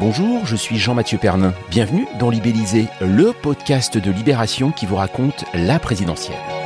Bonjour, je suis Jean-Mathieu Pernin. Bienvenue dans Libellisé, le podcast de Libération qui vous raconte la présidentielle.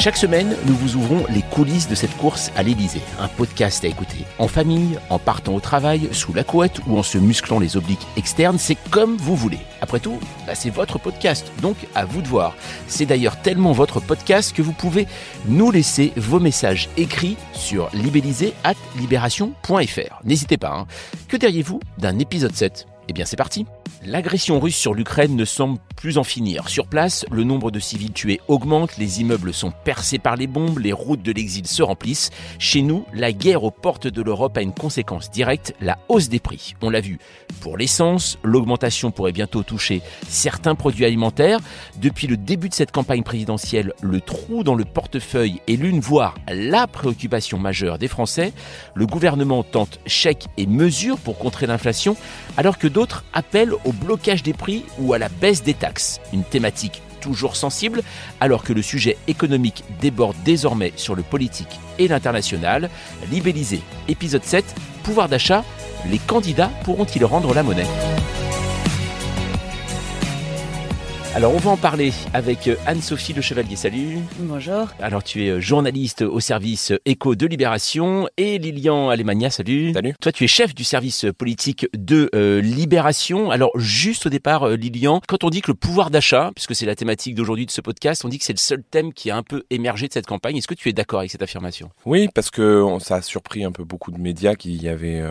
Chaque semaine, nous vous ouvrons les coulisses de cette course à l'Élysée. Un podcast à écouter en famille, en partant au travail, sous la couette ou en se musclant les obliques externes. C'est comme vous voulez. Après tout, bah, c'est votre podcast, donc à vous de voir. C'est d'ailleurs tellement votre podcast que vous pouvez nous laisser vos messages écrits sur libellisé.libération.fr. N'hésitez pas. Hein. Que diriez-vous d'un épisode 7 Eh bien, c'est parti. L'agression russe sur l'Ukraine ne semble plus en finir. Sur place, le nombre de civils tués augmente, les immeubles sont percés par les bombes, les routes de l'exil se remplissent. Chez nous, la guerre aux portes de l'Europe a une conséquence directe, la hausse des prix. On l'a vu pour l'essence, l'augmentation pourrait bientôt toucher certains produits alimentaires. Depuis le début de cette campagne présidentielle, le trou dans le portefeuille est l'une, voire la préoccupation majeure des Français. Le gouvernement tente chèques et mesures pour contrer l'inflation, alors que d'autres appellent au blocage des prix ou à la baisse des taxes. Une thématique toujours sensible, alors que le sujet économique déborde désormais sur le politique et l'international. Libellisé, épisode 7, pouvoir d'achat, les candidats pourront-ils rendre la monnaie? Alors on va en parler avec Anne-Sophie Le Chevalier. Salut. Bonjour. Alors tu es journaliste au service Écho de Libération et Lilian Alemania. Salut. Salut. Toi tu es chef du service politique de euh, Libération. Alors juste au départ euh, Lilian, quand on dit que le pouvoir d'achat, puisque c'est la thématique d'aujourd'hui de ce podcast, on dit que c'est le seul thème qui a un peu émergé de cette campagne. Est-ce que tu es d'accord avec cette affirmation? Oui, parce que ça a surpris un peu beaucoup de médias qui avaient euh,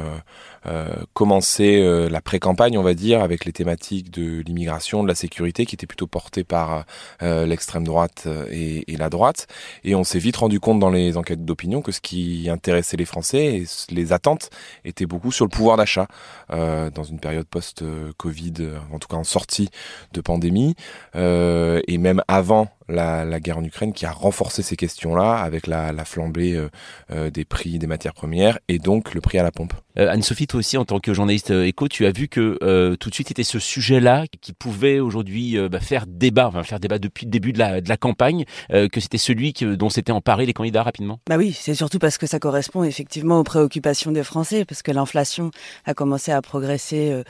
euh, commencé euh, la pré-campagne, on va dire, avec les thématiques de l'immigration, de la sécurité, qui étaient plutôt portées par euh, l'extrême droite et, et, la droite. Et on s'est vite rendu compte dans les enquêtes d'opinion que ce qui intéressait les Français et les attentes étaient beaucoup sur le pouvoir d'achat dans une période post-Covid, en tout cas en sortie de pandémie, et même avant la, la, guerre en Ukraine qui a renforcé ces questions-là avec la, la flambée euh, euh, des prix des matières premières et donc le prix à la pompe. Euh, Anne-Sophie, toi aussi, en tant que journaliste euh, éco, tu as vu que euh, tout de suite était ce sujet-là qui pouvait aujourd'hui bah, faire débat, enfin faire débat depuis le début de la, de la campagne, que c'était celui que, dont s'étaient emparés les candidats rapidement? Bah oui, c'est surtout parce que ça correspond effectivement aux préoccupations des Français, parce que l'inflation a commencé à progresser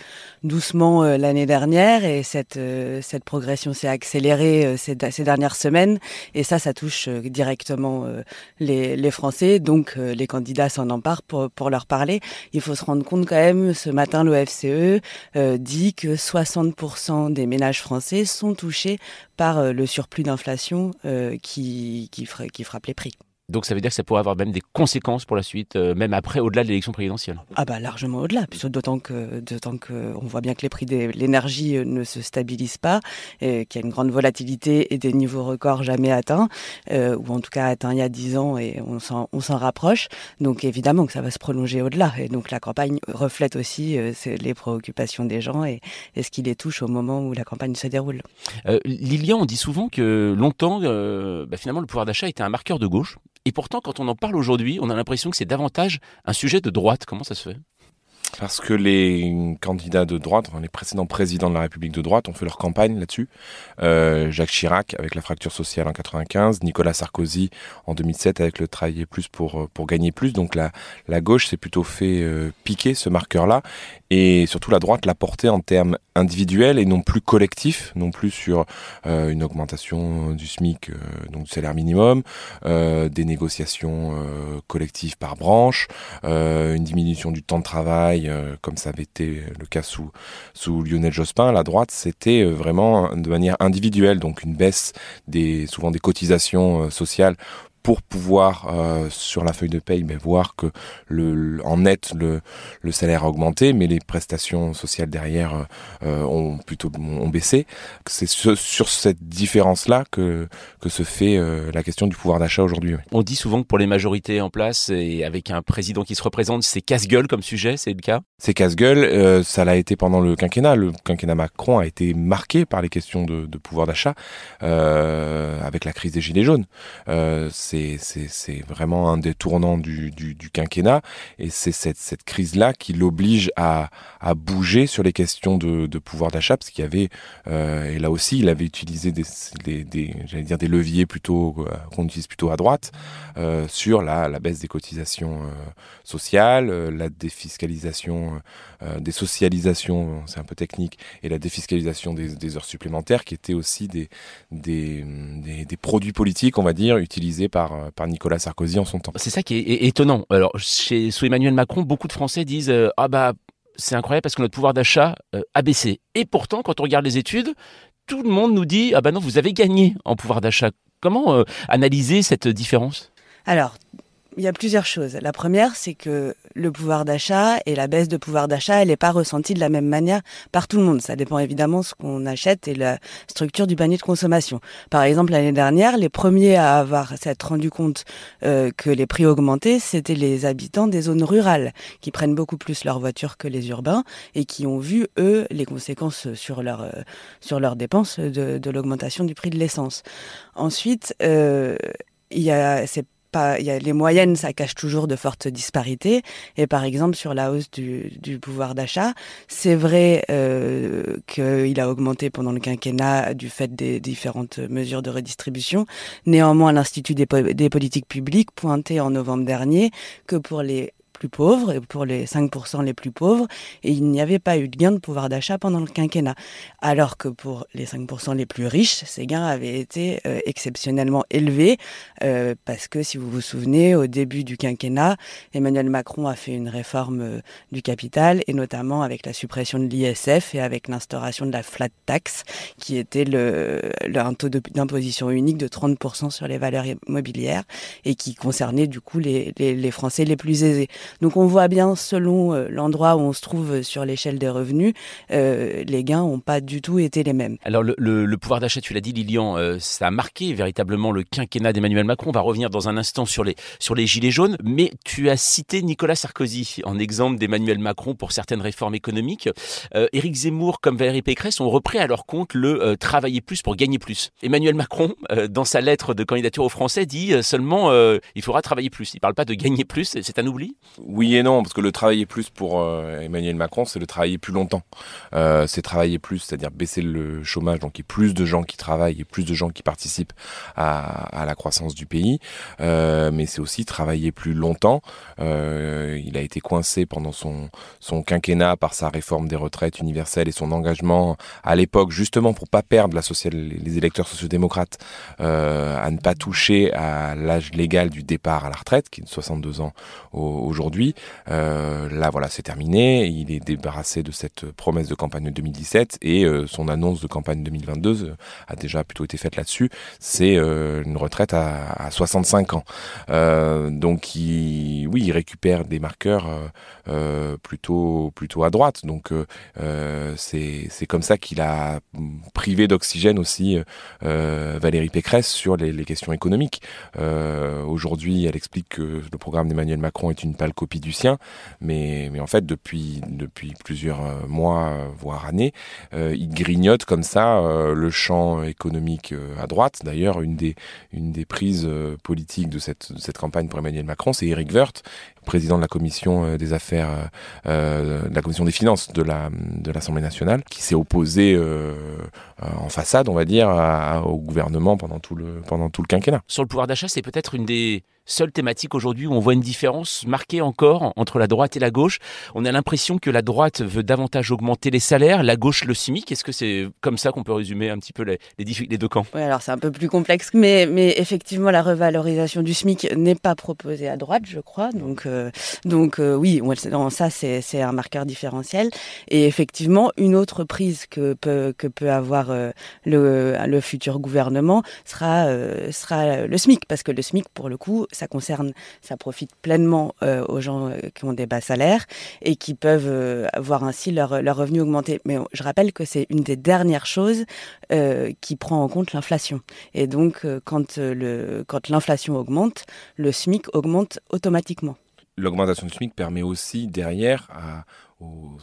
doucement l'année dernière et cette, cette progression s'est accélérée ces, ces dernières semaines. Et ça, ça touche euh, directement euh, les, Français. Donc, euh, les candidats s'en emparent pour, leur parler. Il faut se rendre compte quand même, ce matin, l'OFCE dit que 60% des ménages français sont touchés par le surplus d'inflation qui frappe les prix. Donc ça veut dire que ça pourrait avoir même des conséquences pour la suite, euh, même après, au-delà de l'élection présidentielle. Ah bah largement au-delà, d'autant que d'autant que on voit bien que les prix de l'énergie euh, ne se stabilisent pas, qu'il y a une grande volatilité et des niveaux records jamais atteints, euh, ou en tout cas atteints il y a dix ans et on s'en on s'en rapproche. Donc évidemment que ça va se prolonger au-delà. Et donc la campagne reflète aussi euh, les préoccupations des gens et, et, ce qui les touche au moment où la campagne se déroule. Lilian, on dit souvent que longtemps, bah, finalement, le pouvoir d'achat était un marqueur de gauche. Et pourtant, quand on en parle aujourd'hui, on a l'impression que c'est davantage un sujet de droite. Comment ça se fait? Parce que les candidats de droite, les précédents présidents de la République de droite ont fait leur campagne là-dessus. Euh, Jacques Chirac avec la fracture sociale en 95, Nicolas Sarkozy en 2007 avec le travailler plus pour pour gagner plus. Donc la la gauche s'est plutôt fait euh, piquer ce marqueur-là et surtout la droite l'a porté en termes individuels et non plus collectifs, non plus sur euh, une augmentation du SMIC, euh, donc du salaire minimum, euh, des négociations euh, collectives par branche, une diminution du temps de travail, comme ça avait été le cas sous, sous Lionel Jospin. La droite, c'était vraiment de manière individuelle, donc une baisse des souvent des cotisations sociales pour pouvoir sur la feuille de paye ben, voir que le, en net le, le salaire a augmenté, mais les prestations sociales derrière ont plutôt ont baissé. C'est sur cette différence-là que, que se fait la question du pouvoir d'achat aujourd'hui. On dit souvent que pour les majorités en place et avec un président qui se représente, c'est casse-gueule comme sujet, c'est le cas? C'est casse-gueule, ça l'a été pendant le quinquennat. Le quinquennat Macron a été marqué par les questions de, de pouvoir d'achat euh, avec la crise des Gilets jaunes. Euh, c'est vraiment un des tournants du, quinquennat et c'est cette, crise-là qui l'oblige à, bouger sur les questions de, pouvoir d'achat parce qu'il y avait, euh, et là aussi, il avait utilisé des, j'allais dire des leviers plutôt euh, qu'on utilise plutôt à droite euh, sur la, baisse des cotisations euh, sociales, la défiscalisation, des socialisations, c'est un peu technique, et la défiscalisation des, heures supplémentaires qui étaient aussi des, produits politiques, on va dire, utilisés par, par Nicolas Sarkozy en son temps. C'est ça qui est étonnant. Alors, chez, sous Emmanuel Macron, beaucoup de Français disent euh, Ah bah, c'est incroyable parce que notre pouvoir d'achat euh, a baissé. Et pourtant, quand on regarde les études, tout le monde nous dit Ah bah non, vous avez gagné en pouvoir d'achat. Comment euh, analyser cette différence? Alors, il y a plusieurs choses. La première, c'est que le pouvoir d'achat et la baisse de pouvoir d'achat, elle n'est pas ressentie de la même manière par tout le monde. Ça dépend évidemment de ce qu'on achète et la structure du panier de consommation. Par exemple, l'année dernière, les premiers à avoir s'être rendu compte euh, que les prix augmentaient, c'était les habitants des zones rurales, qui prennent beaucoup plus leur voiture que les urbains et qui ont vu, eux, les conséquences sur, leur, euh, sur leurs dépenses de, de l'augmentation du prix de l'essence. Ensuite, euh, il y a, c'est il y a les moyennes, ça cache toujours de fortes disparités. Et par exemple, sur la hausse du, du pouvoir d'achat, c'est vrai euh, qu'il a augmenté pendant le quinquennat du fait des différentes mesures de redistribution. Néanmoins, l'Institut des politiques publiques pointait en novembre dernier que pour les plus pauvres et pour les 5% les plus pauvres et il n'y avait pas eu de gain de pouvoir d'achat pendant le quinquennat. Alors que pour les 5% les plus riches, ces gains avaient été euh, exceptionnellement élevés euh, parce que si vous vous souvenez, au début du quinquennat, Emmanuel Macron a fait une réforme euh, du capital et notamment avec la suppression de l'ISF et avec l'instauration de la flat tax qui était le, le un taux d'imposition unique de 30% sur les valeurs immobilières et qui concernait du coup les, les, les Français les plus aisés. Donc on voit bien selon euh, l'endroit où on se trouve sur l'échelle des revenus, euh, les gains n'ont pas du tout été les mêmes. Alors le, pouvoir d'achat, tu l'as dit Lilian, euh, ça a marqué véritablement le quinquennat d'Emmanuel Macron. On va revenir dans un instant sur les, sur les gilets jaunes, mais tu as cité Nicolas Sarkozy en exemple d'Emmanuel Macron pour certaines réformes économiques. Éric Zemmour comme Valérie Pécresse ont repris à leur compte le travailler plus pour gagner plus. Emmanuel Macron, dans sa lettre de candidature aux Français, dit seulement il faudra travailler plus. Il ne parle pas de gagner plus, c'est un oubli? Oui et non, parce que le travailler plus pour euh, Emmanuel Macron, c'est le travailler plus longtemps. Euh, c'est travailler plus, c'est-à-dire baisser le chômage, donc il y a plus de gens qui travaillent et plus de gens qui participent à, la croissance du pays. Euh, mais c'est aussi travailler plus longtemps. il a été coincé pendant son, son quinquennat par sa réforme des retraites universelles et son engagement à l'époque, justement pour pas perdre la social, les électeurs sociodémocrates, à ne pas toucher à l'âge légal du départ à la retraite, qui est de 62 ans aujourd'hui Euh, là, voilà, c'est terminé. Il est débarrassé de cette promesse de campagne de 2017 et euh, son annonce de campagne 2022 euh, a déjà plutôt été faite là-dessus. C'est une retraite à, 65 ans. donc, il, oui, il récupère des marqueurs plutôt plutôt à droite. Donc, c'est comme ça qu'il a privé d'oxygène aussi Valérie Pécresse sur les, les questions économiques. Aujourd'hui, elle explique que le programme d'Emmanuel Macron est une pâle copie du sien, mais, en fait, depuis, plusieurs euh, mois, euh, voire années, euh, il grignote comme ça le champ économique à droite. D'ailleurs, une des, prises politiques de cette, campagne pour Emmanuel Macron, c'est Eric Woerth, président de la commission des affaires, de la commission des finances de l'Assemblée nationale, qui s'est opposé en façade, on va dire, au gouvernement pendant tout le pendant tout le quinquennat. Sur le pouvoir d'achat, c'est peut-être une des seule thématique aujourd'hui où on voit une différence marquée encore entre la droite et la gauche. On a l'impression que la droite veut davantage augmenter les salaires, la gauche le SMIC. Est-ce que c'est comme ça qu'on peut résumer un petit peu les, les, deux camps? Oui, alors c'est un peu plus complexe, mais, mais effectivement, la revalorisation du SMIC n'est pas proposée à droite, je crois. Donc, euh, donc euh, oui, ça, c'est un marqueur différentiel. Et effectivement, une autre prise que peut, que peut avoir euh, le, le futur gouvernement sera, sera le SMIC, parce que le SMIC, pour le coup, ça concerne, ça profite pleinement euh, aux gens euh, qui ont des bas salaires et qui peuvent euh, avoir ainsi leur, leur revenu augmenter. Mais je rappelle que c'est une des dernières choses qui prend en compte l'inflation. Et donc, quand le quand l'inflation augmente, le SMIC augmente automatiquement. L'augmentation du SMIC permet aussi derrière à, aux,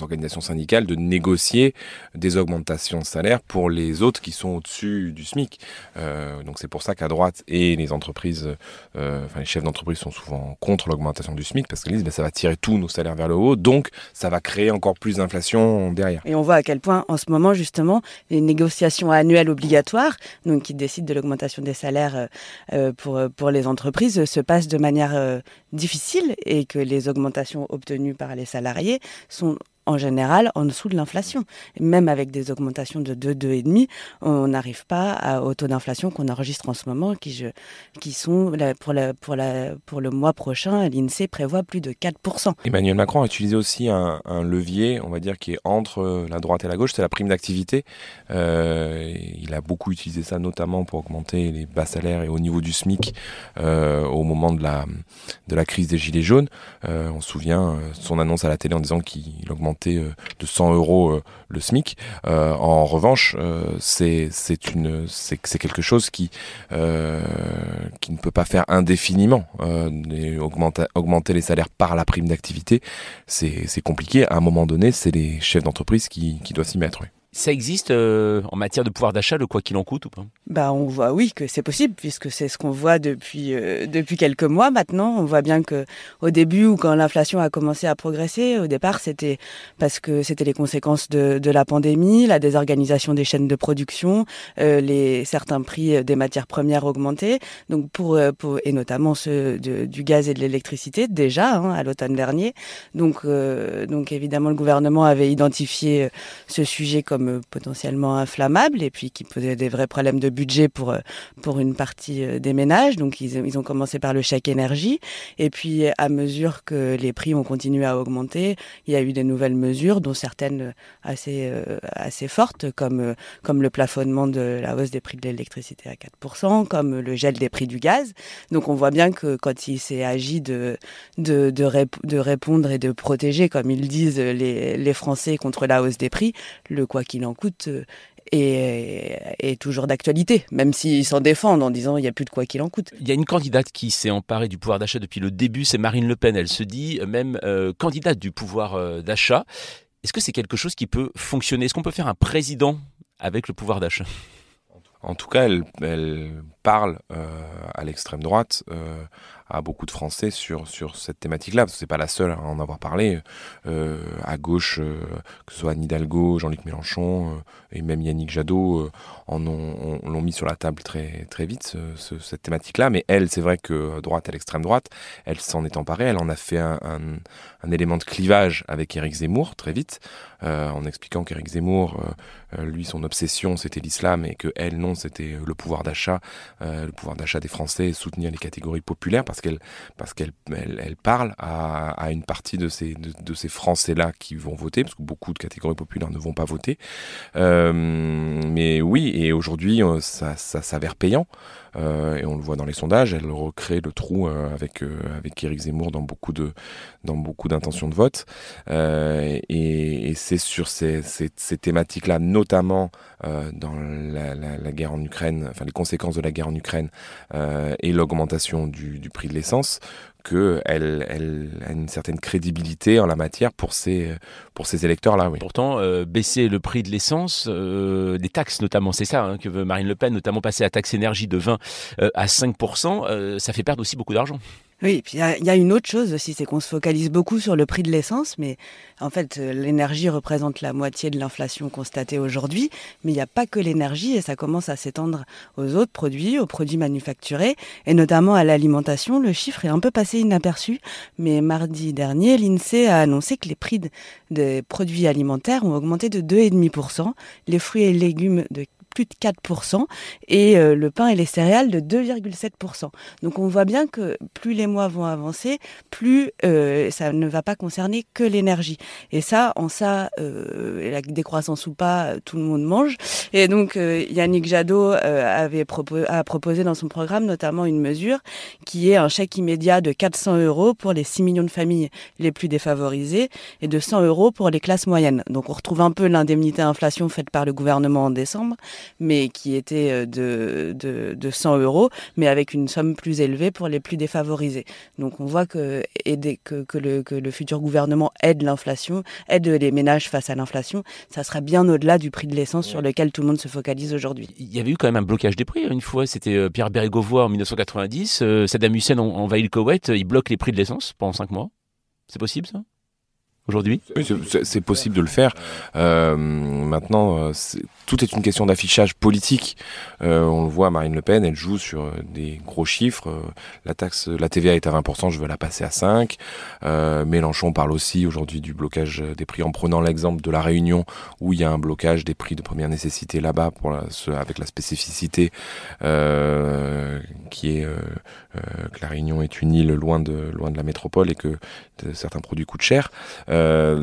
organisations syndicales de négocier des augmentations de salaire pour les autres qui sont au-dessus du SMIC. Euh, donc c'est pour ça qu'à droite et les entreprises, euh, enfin les chefs d'entreprise sont souvent contre l'augmentation du SMIC parce qu'ils disent ben, ça va tirer tous nos salaires vers le haut, donc ça va créer encore plus d'inflation derrière. Et on voit à quel point en ce moment justement les négociations annuelles obligatoires, donc qui décident de l'augmentation des salaires euh, pour, pour les entreprises, se passent de manière difficile et que les augmentations obtenues par les salariés sont en général en dessous de l'inflation. Même avec des augmentations de 2, 2,5, on n'arrive pas au taux d'inflation qu'on enregistre en ce moment, qui, je, qui sont pour, la, pour, la, pour le mois prochain, l'INSEE prévoit plus de 4%. Emmanuel Macron a utilisé aussi un, levier, on va dire, qui est entre la droite et la gauche, c'est la prime d'activité. Euh, il a beaucoup utilisé ça notamment pour augmenter les bas salaires et au niveau du SMIC euh, au moment de la, de la crise des Gilets jaunes. Euh, on se souvient son annonce à la télé en disant qu'il augmente euh, de 100 euros euh, le SMIC. Euh, en revanche, c'est une c'est quelque chose qui qui ne peut pas faire indéfiniment. augmenter, augmenter les salaires par la prime d'activité, c'est compliqué. À un moment donné, c'est les chefs d'entreprise qui, qui doivent s'y mettre. Ça existe euh, en matière de pouvoir d'achat, le quoi qu'il en coûte ou pas? Bah, on voit oui que c'est possible puisque c'est ce qu'on voit depuis euh, depuis quelques mois maintenant. On voit bien que au début ou quand l'inflation a commencé à progresser, au départ c'était parce que c'était les conséquences de, de, la pandémie, la désorganisation des chaînes de production, euh, les certains prix des matières premières augmentés. Donc pour, pour et notamment ceux de, du gaz et de l'électricité déjà hein, à l'automne dernier. Donc donc évidemment le gouvernement avait identifié ce sujet comme euh, potentiellement inflammables et puis qui posaient des vrais problèmes de budget pour, euh, pour une partie euh, des ménages. Donc ils, ont commencé par le chèque énergie et puis à mesure que les prix ont continué à augmenter, il y a eu des nouvelles mesures dont certaines assez, assez fortes comme, comme le plafonnement de la hausse des prix de l'électricité à 4%, comme le gel des prix du gaz. Donc on voit bien que quand il s'est agi de, de, de, de, répondre et de protéger, comme ils disent, les, les Français contre la hausse des prix, le quoi qu'il qu'il en coûte euh, est, toujours d'actualité, même s'ils s'en défendent en disant il n'y a plus de quoi qu'il en coûte. Il y a une candidate qui s'est emparée du pouvoir d'achat depuis le début, c'est Marine Le Pen. Elle se dit même euh, candidate du pouvoir euh, d'achat. Est-ce que c'est quelque chose qui peut fonctionner? Est-ce qu'on peut faire un président avec le pouvoir d'achat? En tout cas, elle, parle à l'extrême droite, à beaucoup de Français sur, sur cette thématique-là, parce que c'est pas la seule à en avoir parlé. Euh, à gauche, euh, que ce soit Anne Hidalgo, Jean-Luc Mélenchon euh, et même Yannick Jadot ont, l'ont mis sur la table très, très vite, cette thématique-là. Mais elle, c'est vrai que droite à l'extrême droite, elle s'en est emparée, elle en a fait un, un, élément de clivage avec Éric Zemmour très vite, en expliquant qu'Éric Zemmour, lui, son obsession, c'était l'islam et que elle, non, c'était le pouvoir d'achat, le pouvoir d'achat des Français et soutenir les catégories populaires parce qu'elle parce qu'elle elle, parle à, à, une partie de ces de, ces Français là qui vont voter parce que beaucoup de catégories populaires ne vont pas voter. Euh, mais oui, et aujourd'hui euh, ça, ça s'avère payant. Euh, et on le voit dans les sondages, elle recrée le trou euh, avec euh, avec Éric Zemmour dans beaucoup de dans beaucoup d'intentions de vote. et, c'est sur ces, ces thématiques-là, notamment dans la, guerre en Ukraine, enfin les conséquences de la guerre en Ukraine et l'augmentation du, prix de l'essence, qu'elle elle a une certaine crédibilité en la matière pour ces, pour ces électeurs-là. Pourtant, euh, baisser le prix de l'essence, euh, des taxes notamment, c'est ça hein, que veut Marine Le Pen, notamment passer à taxe énergie de 20 euh, à 5%, ça fait perdre aussi beaucoup d'argent. Oui, puis il y, a une autre chose aussi, c'est qu'on se focalise beaucoup sur le prix de l'essence, mais en fait, euh, l'énergie représente la moitié de l'inflation constatée aujourd'hui, mais il n'y a pas que l'énergie et ça commence à s'étendre aux autres produits, aux produits manufacturés et notamment à l'alimentation. Le chiffre est un peu passé inaperçu, mais mardi dernier, l'INSEE a annoncé que les prix des produits alimentaires ont augmenté de 2,5%, les fruits et légumes de plus de 4% et euh, le pain et les céréales de 2,7%. Donc on voit bien que plus les mois vont avancer, plus euh, ça ne va pas concerner que l'énergie. Et ça, en ça, euh, la décroissance ou pas, tout le monde mange. Et donc Yannick Jadot avait a proposé dans son programme notamment une mesure qui est un chèque immédiat de 400 euros pour les 6 millions de familles les plus défavorisées et de 100 euros pour les classes moyennes. Donc on retrouve un peu l'indemnité inflation faite par le gouvernement en décembre, mais qui était euh, de, de, de, 100 euros, mais avec une somme plus élevée pour les plus défavorisés. Donc on voit que, aider, que, que, le, que le futur gouvernement aide l'inflation, aide les ménages face à l'inflation, ça sera bien au-delà du prix de l'essence sur lequel tout le monde se focalise aujourd'hui. Il y avait eu quand même un blocage des prix hein, une fois, c'était euh, Pierre Bérégovoy en 1990, euh, Saddam Hussein envahit le Koweït, il bloque les prix de l'essence pendant 5 mois. C'est possible ça? Aujourd'hui c'est possible de le faire. Euh, maintenant, euh, tout est une question d'affichage politique. Euh, on le voit, Marine Le Pen, elle joue sur des gros chiffres. La taxe, la TVA est à 20%, je veux la passer à 5. Mélenchon parle aussi aujourd'hui du blocage des prix en prenant l'exemple de la Réunion où il y a un blocage des prix de première nécessité là-bas pour avec la spécificité qui est que la Réunion est une île loin de loin de la métropole et que certains produits coûtent cher. Euh,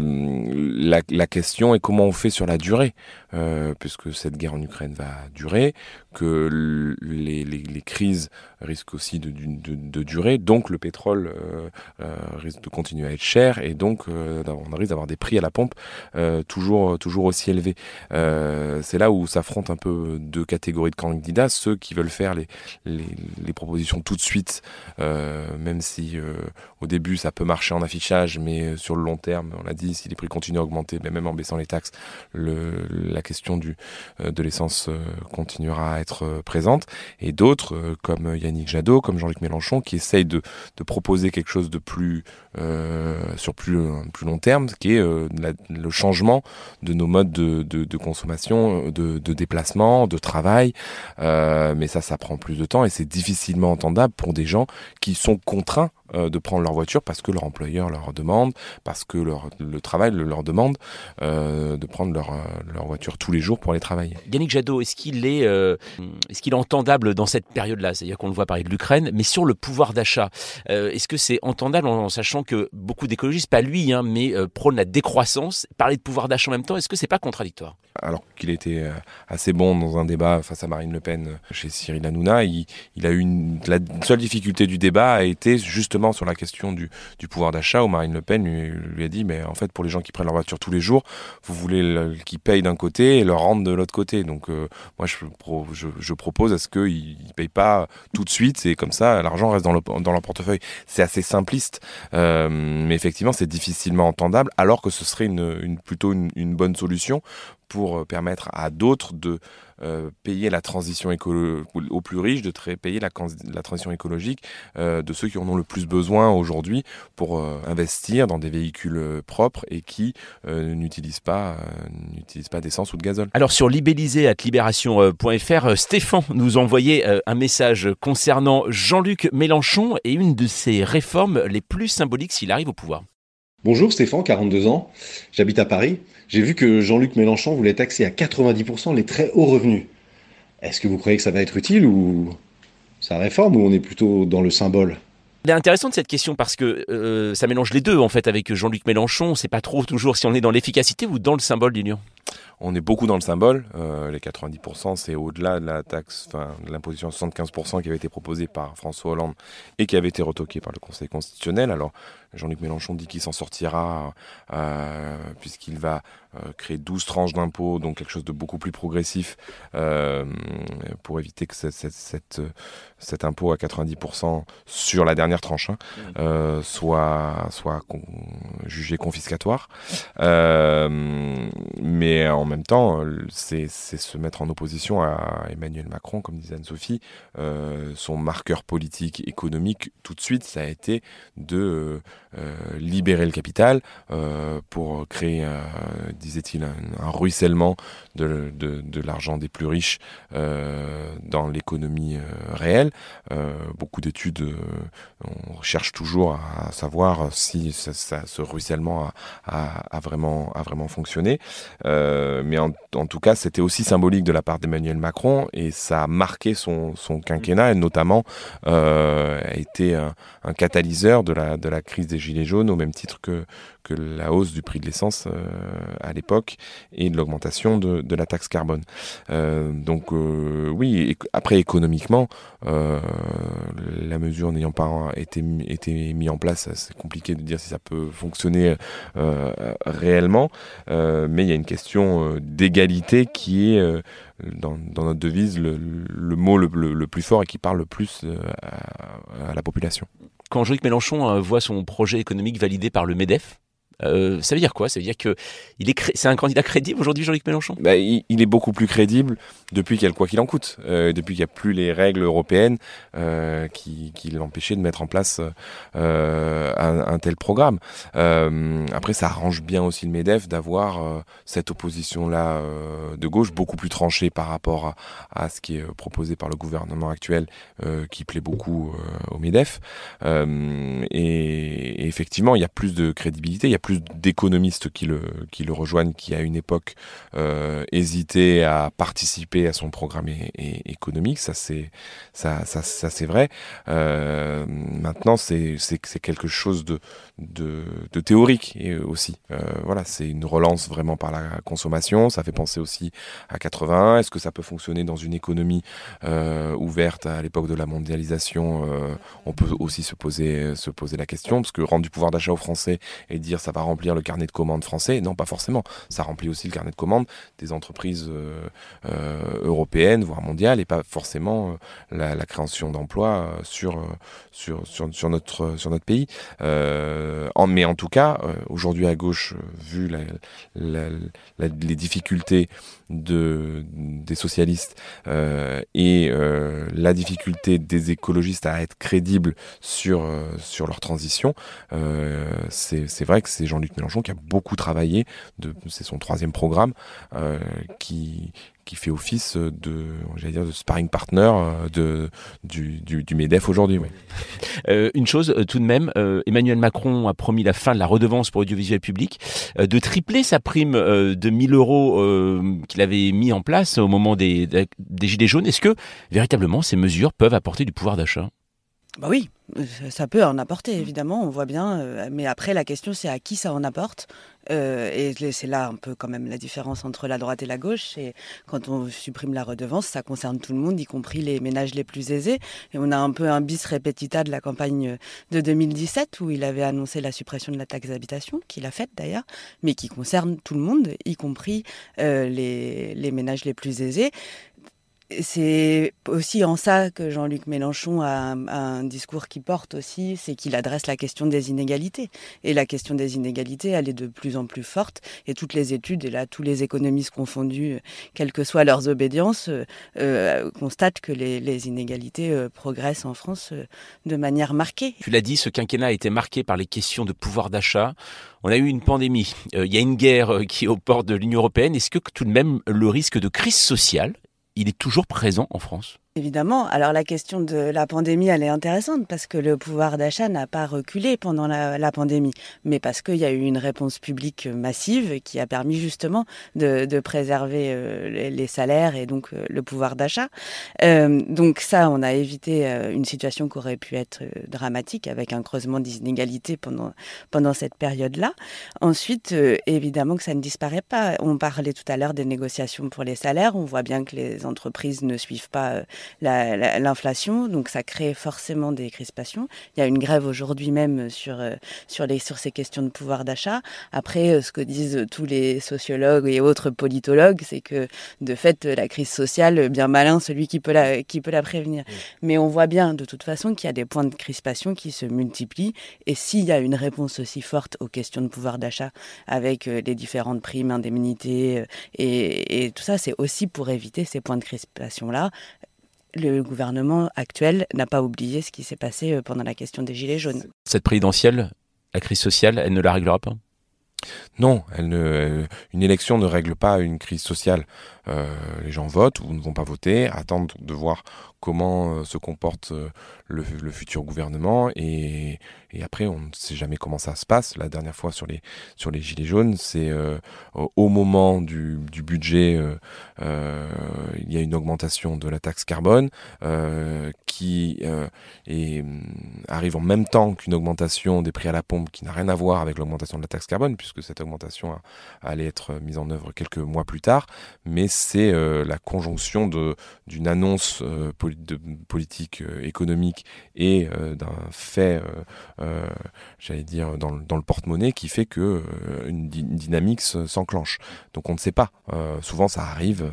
la, la, question est comment on fait sur la durée, euh, puisque cette guerre en Ukraine va durer, que les, crises risquent aussi de, durer, donc le pétrole euh, euh, risque de continuer à être cher et donc euh, on risque d'avoir des prix à la pompe toujours, toujours aussi élevés. C'est là où s'affrontent un peu deux catégories de candidats, ceux qui veulent faire les, les, propositions tout de suite, même si au début ça peut marcher en affichage, mais sur le long terme, on l'a dit, si les prix continuent à augmenter, même en baissant les taxes, la question du, de l'essence continuera à être présente. Et d'autres, comme Yannick Yannick Jadot, comme Jean-Luc Mélenchon, qui essayent de, proposer quelque chose de plus euh, sur plus, long terme, qui est euh, le changement de nos modes de, de, consommation, de, déplacement, de travail. Euh, mais ça, ça prend plus de temps et c'est difficilement entendable pour des gens qui sont contraints euh, de prendre leur voiture parce que leur employeur leur demande, parce que leur, le travail leur demande euh, de prendre leur, euh, leur voiture tous les jours pour aller travailler. Yannick Jadot, est-ce qu'il est, euh, est, qu'il est entendable dans cette période-là? C'est-à-dire qu'on le voit parler de l'Ukraine, mais sur le pouvoir d'achat, est-ce que c'est entendable en, sachant que beaucoup d'écologistes, pas lui, hein, mais prônent la décroissance, parler de pouvoir d'achat en même temps, est-ce que c'est pas contradictoire? Alors qu'il était assez bon dans un débat face à Marine Le Pen chez Cyril Hanouna, il, il a eu une, la seule difficulté du débat a été justement sur la question du, pouvoir d'achat, où Marine Le Pen lui, a dit, mais en fait, pour les gens qui prennent leur voiture tous les jours, vous voulez qu'ils payent d'un côté et leur rendent de l'autre côté. Donc, euh, moi, je, propose à ce qu'ils ne payent pas tout de suite, et comme ça, l'argent reste dans, le, dans leur portefeuille. C'est assez simpliste, euh, mais effectivement, c'est difficilement entendable, alors que ce serait une, plutôt une, bonne solution pour euh, permettre à d'autres de payer la transition écologique, aux plus riches, de payer la, transition écologique euh, de ceux qui en ont le plus besoin aujourd'hui pour euh, investir dans des véhicules euh, propres et qui euh, n'utilisent pas, pas d'essence ou de gazole. Alors sur libellisé.libération.fr, Stéphane nous envoyait un message concernant Jean-Luc Mélenchon et une de ses réformes les plus symboliques s'il arrive au pouvoir. Bonjour Stéphane, 42 ans, j'habite à Paris. J'ai vu que Jean-Luc Mélenchon voulait taxer à 90% les très hauts revenus. Est-ce que vous croyez que ça va être utile ou ça réforme ou on est plutôt dans le symbole? Il est intéressant de cette question parce que euh, ça mélange les deux en fait avec Jean-Luc Mélenchon. On ne sait pas trop toujours si on est dans l'efficacité ou dans le symbole d'union on est beaucoup dans le symbole. Euh, les 90%, c'est au-delà de la taxe, enfin, de l'imposition 75% qui avait été proposée par François Hollande et qui avait été retoquée par le Conseil constitutionnel. Alors, Jean-Luc Mélenchon dit qu'il s'en sortira euh, puisqu'il va créer 12 tranches d'impôts, donc quelque chose de beaucoup plus progressif, pour éviter que cette, cette, cet impôt à 90% sur la dernière tranche hein, mmh. soit, soit jugé confiscatoire. mais en même temps, c'est se mettre en opposition à Emmanuel Macron, comme disait Anne-Sophie, son marqueur politique, économique, tout de suite, ça a été de euh, libérer le capital euh, pour créer, disait-il, un, ruissellement de, de, l'argent des plus riches euh, dans l'économie réelle. beaucoup d'études, on cherche toujours à savoir si ce ruissellement a, a, vraiment, a vraiment fonctionné. mais en, en, tout cas, c'était aussi symbolique de la part d'Emmanuel Macron et ça a marqué son, son quinquennat et notamment a été un, un catalyseur de la, de la crise des Gilets jaunes, au même titre que, que la hausse du prix de l'essence euh, à l'époque et de l'augmentation de, la taxe carbone. Euh, donc euh, oui, après économiquement, la mesure n'ayant pas été, été mise en place, c'est compliqué de dire si ça peut fonctionner réellement, mais il y a une question d'égalité qui est dans, notre devise le, mot le, plus fort et qui parle le plus à, à la population quand Jean-Luc Mélenchon voit son projet économique validé par le MEDEF, euh, ça veut dire quoi? Ça veut dire que est c'est un candidat crédible aujourd'hui, Jean-Luc Mélenchon? Bah, il, est beaucoup plus crédible depuis qu'il y a le quoi qu'il en coûte, euh, depuis qu'il n'y a plus les règles européennes euh, qui, l'empêchaient de mettre en place un, tel programme. Après, ça arrange bien aussi le Medef d'avoir cette opposition-là de gauche beaucoup plus tranchée par rapport à, ce qui est proposé par le gouvernement actuel, qui plaît beaucoup au Medef. Et, et, effectivement, il y a plus de crédibilité, il y a plus d'économistes qui le, qui le rejoignent, qui à une époque euh, hésitaient à participer à son programme économique. Ça, c'est ça, ça, vrai. Euh, maintenant, c'est quelque chose de, de, théorique et aussi. Euh, voilà, c'est une relance vraiment par la consommation. Ça fait penser aussi à 80. Est-ce que ça peut fonctionner dans une économie euh, ouverte à l'époque de la mondialisation euh, On peut aussi se poser, se poser la question parce que rendre du pouvoir d'achat aux Français et dire ça va remplir le carnet de commandes français. Non, pas forcément. Ça remplit aussi le carnet de commandes des entreprises euh, euh, européennes, voire mondiales, et pas forcément euh, la, création d'emplois sur, sur, sur, notre, sur notre pays. En, mais en tout cas, aujourd'hui à gauche, vu les difficultés de, des socialistes euh, et euh, la difficulté des écologistes à être crédibles sur, euh, sur leur transition, c'est vrai que c'est Jean-Luc Mélenchon qui a beaucoup travaillé, c'est son troisième programme, qui, qui fait office de, dire, de sparring partner de, du, du, MEDEF aujourd'hui. Une chose tout de même, Emmanuel Macron a promis la fin de la redevance pour audiovisuel public, de tripler sa prime de 1000 euros qu'il avait mis en place au moment des, des Gilets jaunes. Est-ce que véritablement ces mesures peuvent apporter du pouvoir d'achat? Bah oui, ça peut en apporter évidemment, on voit bien. mais après, la question c'est à qui ça en apporte. Euh, et c'est là un peu quand même la différence entre la droite et la gauche. Et quand on supprime la redevance, ça concerne tout le monde, y compris les ménages les plus aisés. Et on a un peu un bis repetita de la campagne de 2017 où il avait annoncé la suppression de la taxe d'habitation, qu'il a faite d'ailleurs, mais qui concerne tout le monde, y compris euh, les, les ménages les plus aisés c'est aussi en ça que Jean-Luc Mélenchon a un, discours qui porte aussi, c'est qu'il adresse la question des inégalités. Et la question des inégalités, elle est de plus en plus forte. Et toutes les études, et là tous les économistes confondus, quelles que soient leurs obédiences, euh, euh constatent que les, inégalités euh, progressent en France de manière marquée. Tu l'as dit, ce quinquennat a été marqué par les questions de pouvoir d'achat. On a eu une pandémie, il y a une guerre qui est aux portes de l'Union européenne. Est-ce que tout de même le risque de crise sociale il est toujours présent en France Évidemment. Alors la question de la pandémie, elle est intéressante parce que le pouvoir d'achat n'a pas reculé pendant la, pandémie, mais parce qu'il y a eu une réponse publique massive qui a permis justement de, préserver euh, les, salaires et donc euh, le pouvoir d'achat. Euh, donc ça, on a évité une situation qui aurait pu être dramatique avec un creusement des inégalités pendant cette période-là. Ensuite, évidemment que ça ne disparaît pas. On parlait tout à l'heure des négociations pour les salaires. On voit bien que les entreprises ne suivent pas l'inflation, donc ça crée forcément des crispations. Il y a une grève aujourd'hui même sur, sur, les, sur ces questions de pouvoir d'achat. Après, ce que disent tous les sociologues et autres politologues, c'est que de fait, la crise sociale, bien malin celui qui peut la, qui peut la prévenir. Mais on voit bien de toute façon qu'il y a des points de crispation qui se multiplient. Et s'il y a une réponse aussi forte aux questions de pouvoir d'achat avec les différentes primes, indemnités et, et tout ça, c'est aussi pour éviter ces points de crispation-là le gouvernement actuel n'a pas oublié ce qui s'est passé euh, pendant la question des Gilets jaunes. Cette présidentielle, la crise sociale, elle ne la réglera pas? Non, elle ne, une élection ne règle pas une crise sociale. Euh, les gens votent ou ne vont pas voter, attendent de voir comment euh, se comporte euh, le, futur gouvernement et, après on ne sait jamais comment ça se passe. La dernière fois sur les, sur les gilets jaunes, c'est au moment du, budget, il y a une augmentation de la taxe carbone qui est, arrive en même temps qu'une augmentation des prix à la pompe qui n'a rien à voir avec l'augmentation de la taxe carbone puisque cette augmentation allait être mise en œuvre quelques mois plus tard, mais c'est euh, la conjonction d'une annonce euh, de politique euh, et d'un fait, j'allais dire, dans, le porte-monnaie qui fait que une, dynamique s'enclenche. Donc on ne sait pas. souvent ça arrive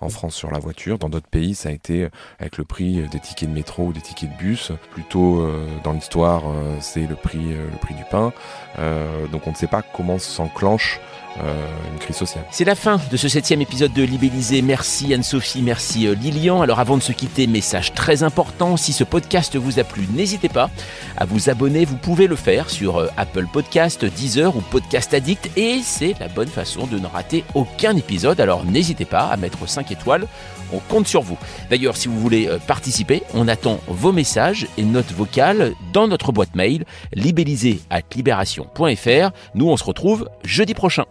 en France sur la voiture, dans d'autres pays ça a été avec le prix des tickets de métro ou des tickets de bus. Plutôt dans l'histoire c'est le prix, le prix du pain. donc on ne sait pas comment s'enclenche euh, une crise sociale. C'est la fin de ce septième épisode de Libellisé. Merci Anne-Sophie, merci euh, Lilian. Alors avant de se quitter, message très important, si ce podcast vous a plu, n'hésitez pas à vous abonner. Vous pouvez le faire sur euh, Apple Podcast, Deezer ou Podcast Addict et c'est la bonne façon de ne rater aucun épisode. Alors n'hésitez pas à mettre 5 étoiles on compte sur vous. D'ailleurs, si vous voulez participer, on attend vos messages et notes vocales dans notre boîte mail libellisé à libération.fr. Nous, on se retrouve jeudi prochain.